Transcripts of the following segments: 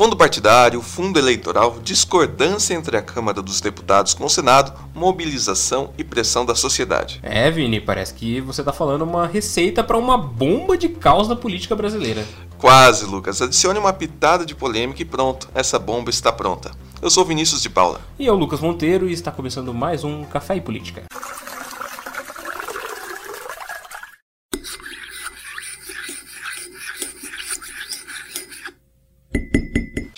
Fundo partidário, fundo eleitoral, discordância entre a Câmara dos Deputados com o Senado, mobilização e pressão da sociedade. É, Vini, parece que você está falando uma receita para uma bomba de caos na política brasileira. Quase, Lucas. Adicione uma pitada de polêmica e pronto, essa bomba está pronta. Eu sou Vinícius de Paula. E eu, Lucas Monteiro, e está começando mais um Café e Política.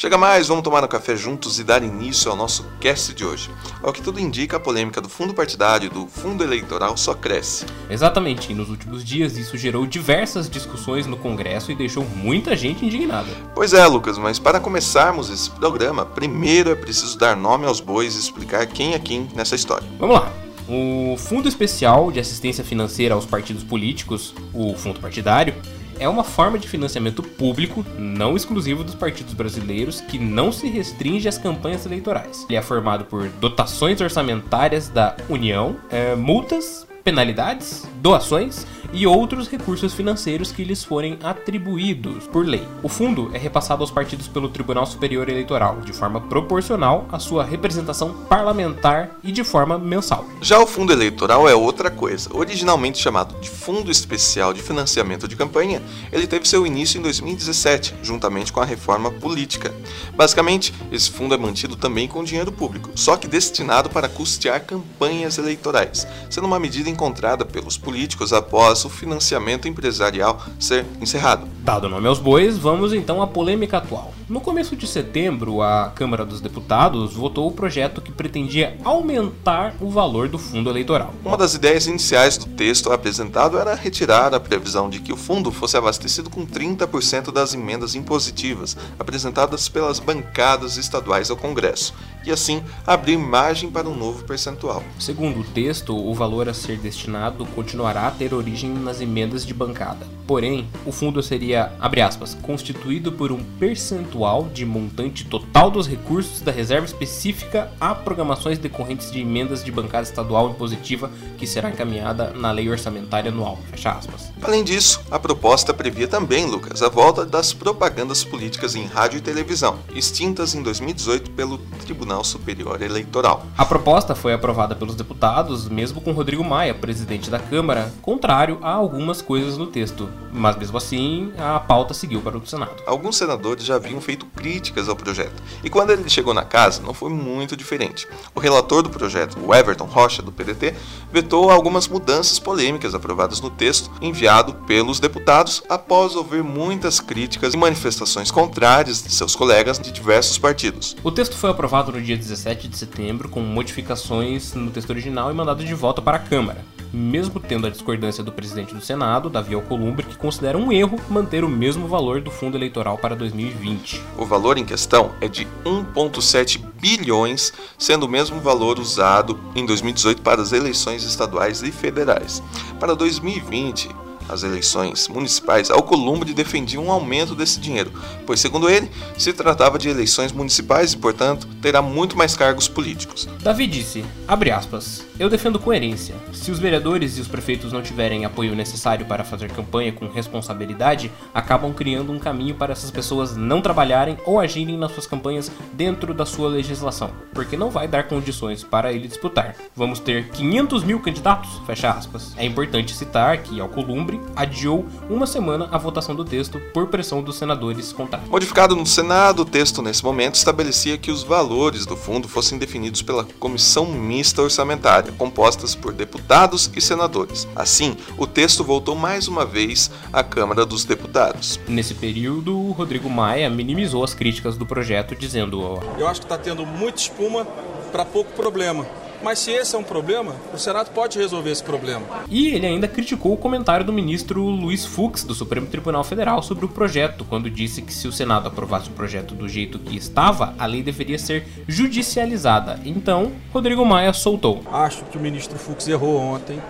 Chega mais, vamos tomar um café juntos e dar início ao nosso cast de hoje. Ao que tudo indica, a polêmica do fundo partidário e do fundo eleitoral só cresce. Exatamente, e nos últimos dias isso gerou diversas discussões no Congresso e deixou muita gente indignada. Pois é, Lucas, mas para começarmos esse programa, primeiro é preciso dar nome aos bois e explicar quem é quem nessa história. Vamos lá. O Fundo Especial de Assistência Financeira aos Partidos Políticos, o Fundo Partidário, é uma forma de financiamento público, não exclusivo dos partidos brasileiros, que não se restringe às campanhas eleitorais. Ele é formado por dotações orçamentárias da União, é, multas, penalidades, doações e outros recursos financeiros que lhes forem atribuídos por lei. O fundo é repassado aos partidos pelo Tribunal Superior Eleitoral, de forma proporcional à sua representação parlamentar e de forma mensal. Já o fundo eleitoral é outra coisa. Originalmente chamado de Fundo Especial de Financiamento de Campanha, ele teve seu início em 2017, juntamente com a reforma política. Basicamente, esse fundo é mantido também com dinheiro público, só que destinado para custear campanhas eleitorais, sendo uma medida encontrada pelos políticos após o financiamento empresarial ser encerrado. Dado nome aos bois, vamos então à polêmica atual. No começo de setembro, a Câmara dos Deputados votou o projeto que pretendia aumentar o valor do fundo eleitoral. Uma das ideias iniciais do texto apresentado era retirar a previsão de que o fundo fosse abastecido com 30% das emendas impositivas apresentadas pelas bancadas estaduais ao Congresso, e assim abrir margem para um novo percentual. Segundo o texto, o valor a ser destinado continuará a ter origem nas emendas de bancada. Porém, o fundo seria, abre aspas, constituído por um percentual de montante total dos recursos da reserva específica a programações decorrentes de emendas de bancada estadual impositiva que será encaminhada na lei orçamentária anual. Fecha aspas. Além disso, a proposta previa também, Lucas, a volta das propagandas políticas em rádio e televisão, extintas em 2018 pelo Tribunal Superior Eleitoral. A proposta foi aprovada pelos deputados, mesmo com Rodrigo Maia, presidente da Câmara, contrário a algumas coisas no texto, mas mesmo assim a pauta seguiu para o Senado. Alguns senadores já haviam feito críticas ao projeto, e quando ele chegou na casa não foi muito diferente. O relator do projeto, o Everton Rocha, do PDT, vetou algumas mudanças polêmicas aprovadas no texto enviado pelos deputados após ouvir muitas críticas e manifestações contrárias de seus colegas de diversos partidos. O texto foi aprovado no dia 17 de setembro com modificações no texto original e mandado de volta para a Câmara mesmo tendo a discordância do presidente do Senado, Davi Alcolumbre, que considera um erro manter o mesmo valor do fundo eleitoral para 2020. O valor em questão é de 1,7 bilhões, sendo o mesmo valor usado em 2018 para as eleições estaduais e federais. Para 2020, as eleições municipais, Alcolumbre defendia um aumento desse dinheiro, pois, segundo ele, se tratava de eleições municipais e, portanto, terá muito mais cargos políticos. Davi disse, aspas, eu defendo coerência. Se os vereadores e os prefeitos não tiverem apoio necessário para fazer campanha com responsabilidade, acabam criando um caminho para essas pessoas não trabalharem ou agirem nas suas campanhas dentro da sua legislação, porque não vai dar condições para ele disputar. Vamos ter 500 mil candidatos? Fecha aspas. É importante citar que Alcolumbre adiou uma semana a votação do texto por pressão dos senadores contrários. Modificado no Senado, o texto nesse momento estabelecia que os valores do fundo fossem definidos pela Comissão Mista Orçamentária, compostas por deputados e senadores. Assim, o texto voltou mais uma vez à Câmara dos Deputados. Nesse período, Rodrigo Maia minimizou as críticas do projeto, dizendo: Eu acho que está tendo muita espuma para pouco problema. Mas se esse é um problema, o Senado pode resolver esse problema. E ele ainda criticou o comentário do ministro Luiz Fux, do Supremo Tribunal Federal, sobre o projeto, quando disse que se o Senado aprovasse o projeto do jeito que estava, a lei deveria ser judicializada. Então, Rodrigo Maia soltou. Acho que o ministro Fux errou ontem.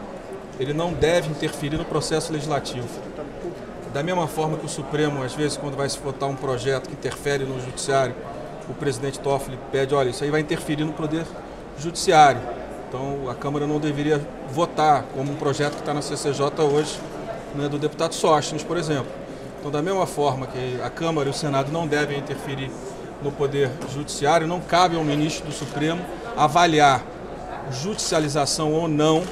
Ele não deve interferir no processo legislativo. Da mesma forma que o Supremo, às vezes, quando vai se votar um projeto que interfere no judiciário, o presidente Toffoli pede, olha, isso aí vai interferir no poder judiciário. Então a Câmara não deveria votar como um projeto que está na CCJ hoje, né, do deputado Sóstenes, por exemplo. Então, da mesma forma que a Câmara e o Senado não devem interferir no Poder Judiciário, não cabe ao ministro do Supremo avaliar judicialização ou não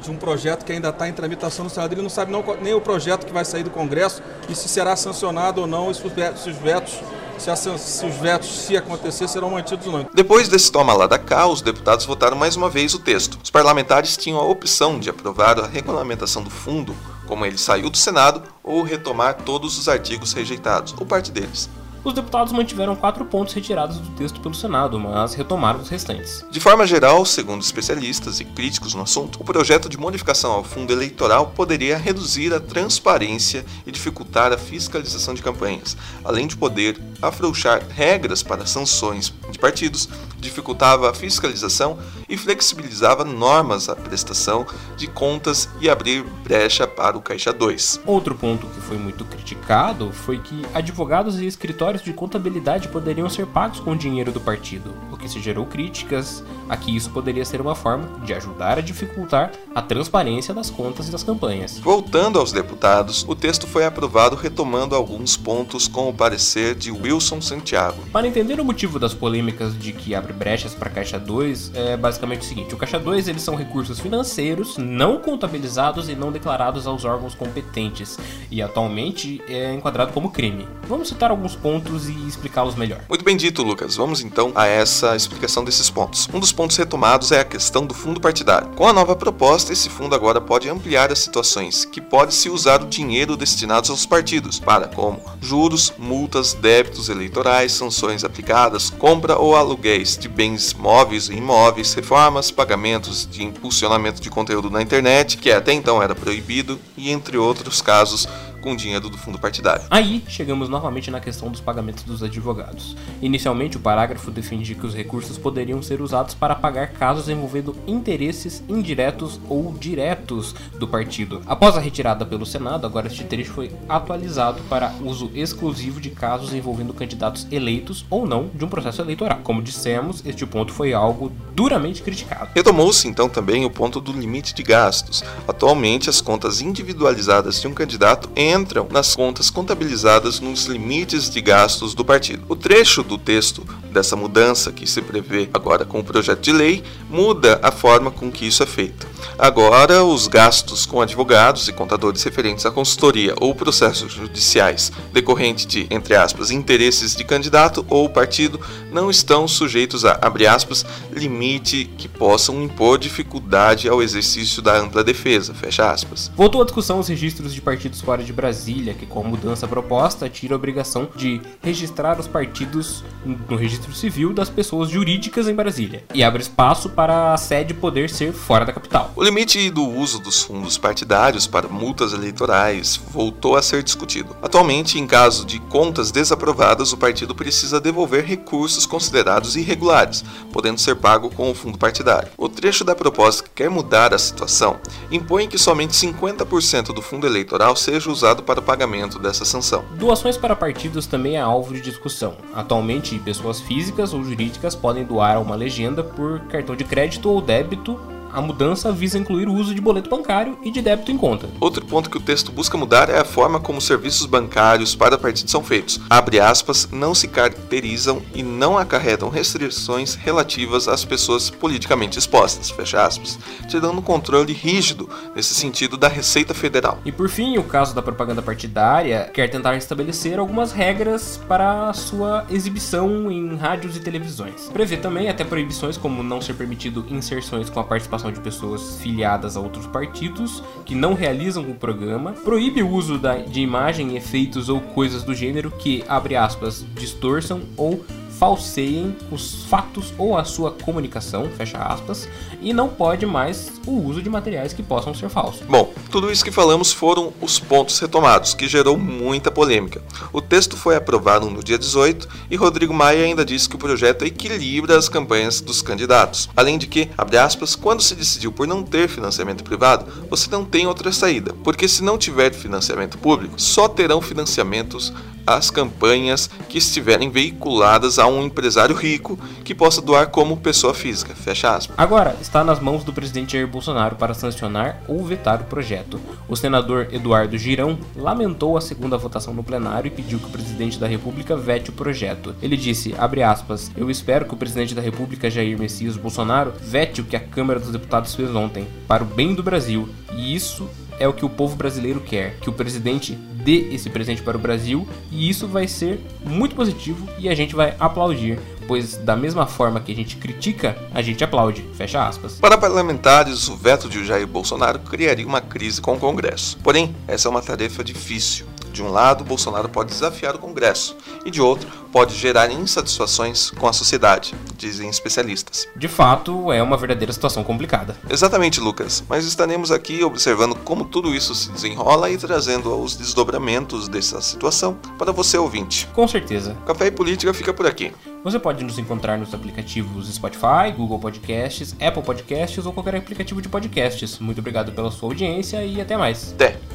de um projeto que ainda está em tramitação no Senado. Ele não sabe não, nem o projeto que vai sair do Congresso e se será sancionado ou não, e se os vetos, se se, os vetos, se acontecer, serão mantidos ou não. Depois desse toma lá da cá, os deputados votaram mais uma vez o texto. Os parlamentares tinham a opção de aprovar a regulamentação do fundo, como ele saiu do Senado, ou retomar todos os artigos rejeitados, ou parte deles os deputados mantiveram quatro pontos retirados do texto pelo Senado, mas retomaram os restantes. De forma geral, segundo especialistas e críticos no assunto, o projeto de modificação ao fundo eleitoral poderia reduzir a transparência e dificultar a fiscalização de campanhas, além de poder afrouxar regras para sanções de partidos, dificultava a fiscalização e flexibilizava normas à prestação de contas e abrir brecha para o Caixa 2. Outro ponto que foi muito criticado foi que advogados e escritórios de contabilidade poderiam ser pagos com o dinheiro do partido, o que se gerou críticas a que isso poderia ser uma forma de ajudar a dificultar a transparência das contas e das campanhas. Voltando aos deputados, o texto foi aprovado retomando alguns pontos com o parecer de Wilson Santiago. Para entender o motivo das polêmicas de que abre brechas para Caixa 2, é basicamente o seguinte: o Caixa 2 eles são recursos financeiros não contabilizados e não declarados aos órgãos competentes e atualmente é enquadrado como crime. Vamos citar alguns pontos e explicá-los melhor. Muito bem dito, Lucas. Vamos então a essa explicação desses pontos. Um dos pontos retomados é a questão do fundo partidário. Com a nova proposta, esse fundo agora pode ampliar as situações que pode se usar o dinheiro destinados aos partidos para como juros, multas, débitos eleitorais, sanções aplicadas, compra ou aluguéis de bens móveis e imóveis, reformas, pagamentos de impulsionamento de conteúdo na internet, que até então era proibido, e entre outros casos com dinheiro do fundo partidário. Aí chegamos novamente na questão dos pagamentos dos advogados. Inicialmente, o parágrafo defendia que os recursos poderiam ser usados para pagar casos envolvendo interesses indiretos ou diretos do partido. Após a retirada pelo Senado, agora este trecho foi atualizado para uso exclusivo de casos envolvendo candidatos eleitos ou não de um processo eleitoral. Como dissemos, este ponto foi algo duramente criticado. Retomou-se então também o ponto do limite de gastos. Atualmente, as contas individualizadas de um candidato entram nas contas contabilizadas nos limites de gastos do partido. O trecho do texto dessa mudança que se prevê agora com o projeto de lei muda a forma com que isso é feito. Agora, os gastos com advogados e contadores referentes à consultoria ou processos judiciais decorrente de, entre aspas, interesses de candidato ou partido não estão sujeitos a, abre aspas, limite que possam impor dificuldade ao exercício da ampla defesa, fecha aspas. Voltou à discussão os registros de partidos fora de Brasília, que com a mudança proposta tira a obrigação de registrar os partidos no registro civil das pessoas jurídicas em Brasília e abre espaço para a sede poder ser fora da capital. O limite do uso dos fundos partidários para multas eleitorais voltou a ser discutido. Atualmente, em caso de contas desaprovadas, o partido precisa devolver recursos considerados irregulares, podendo ser pago com o fundo partidário. O trecho da proposta que quer mudar a situação impõe que somente 50% do fundo eleitoral seja usado usado para o pagamento dessa sanção. Doações para partidos também é alvo de discussão. Atualmente, pessoas físicas ou jurídicas podem doar uma legenda por cartão de crédito ou débito a mudança visa incluir o uso de boleto bancário e de débito em conta. Outro ponto que o texto busca mudar é a forma como serviços bancários para partidos são feitos. Abre aspas, não se caracterizam e não acarretam restrições relativas às pessoas politicamente expostas, fecha aspas, te dando um controle rígido nesse sentido da Receita Federal. E por fim, o caso da propaganda partidária quer tentar estabelecer algumas regras para a sua exibição em rádios e televisões. Prevê também até proibições como não ser permitido inserções com a participação participação de pessoas filiadas a outros partidos que não realizam o programa, proíbe o uso da, de imagem, efeitos ou coisas do gênero que, abre aspas, distorçam ou falseiem os fatos ou a sua comunicação, fecha aspas, e não pode mais o uso de materiais que possam ser falsos. Bom, tudo isso que falamos foram os pontos retomados, que gerou muita polêmica. O texto foi aprovado no dia 18 e Rodrigo Maia ainda disse que o projeto equilibra as campanhas dos candidatos. Além de que, abre aspas, quando se decidiu por não ter financiamento privado, você não tem outra saída, porque se não tiver financiamento público, só terão financiamentos as campanhas que estiverem veiculadas a um empresário rico que possa doar como pessoa física. Fecha aspas. Agora, está nas mãos do presidente Jair Bolsonaro para sancionar ou vetar o projeto. O senador Eduardo Girão lamentou a segunda votação no plenário e pediu que o presidente da República vete o projeto. Ele disse, aspas, eu espero que o presidente da República Jair Messias Bolsonaro vete o que a Câmara dos Deputados fez ontem, para o bem do Brasil, e isso é o que o povo brasileiro quer, que o presidente dê esse presente para o Brasil e isso vai ser muito positivo e a gente vai aplaudir, pois da mesma forma que a gente critica, a gente aplaude. Fecha aspas. Para parlamentares, o veto de Jair Bolsonaro criaria uma crise com o Congresso. Porém, essa é uma tarefa difícil. De um lado, Bolsonaro pode desafiar o Congresso, e de outro, pode gerar insatisfações com a sociedade, dizem especialistas. De fato, é uma verdadeira situação complicada. Exatamente, Lucas, mas estaremos aqui observando como tudo isso se desenrola e trazendo os desdobramentos dessa situação para você ouvinte. Com certeza. Café e Política fica por aqui. Você pode nos encontrar nos aplicativos Spotify, Google Podcasts, Apple Podcasts ou qualquer aplicativo de podcasts. Muito obrigado pela sua audiência e até mais. Até!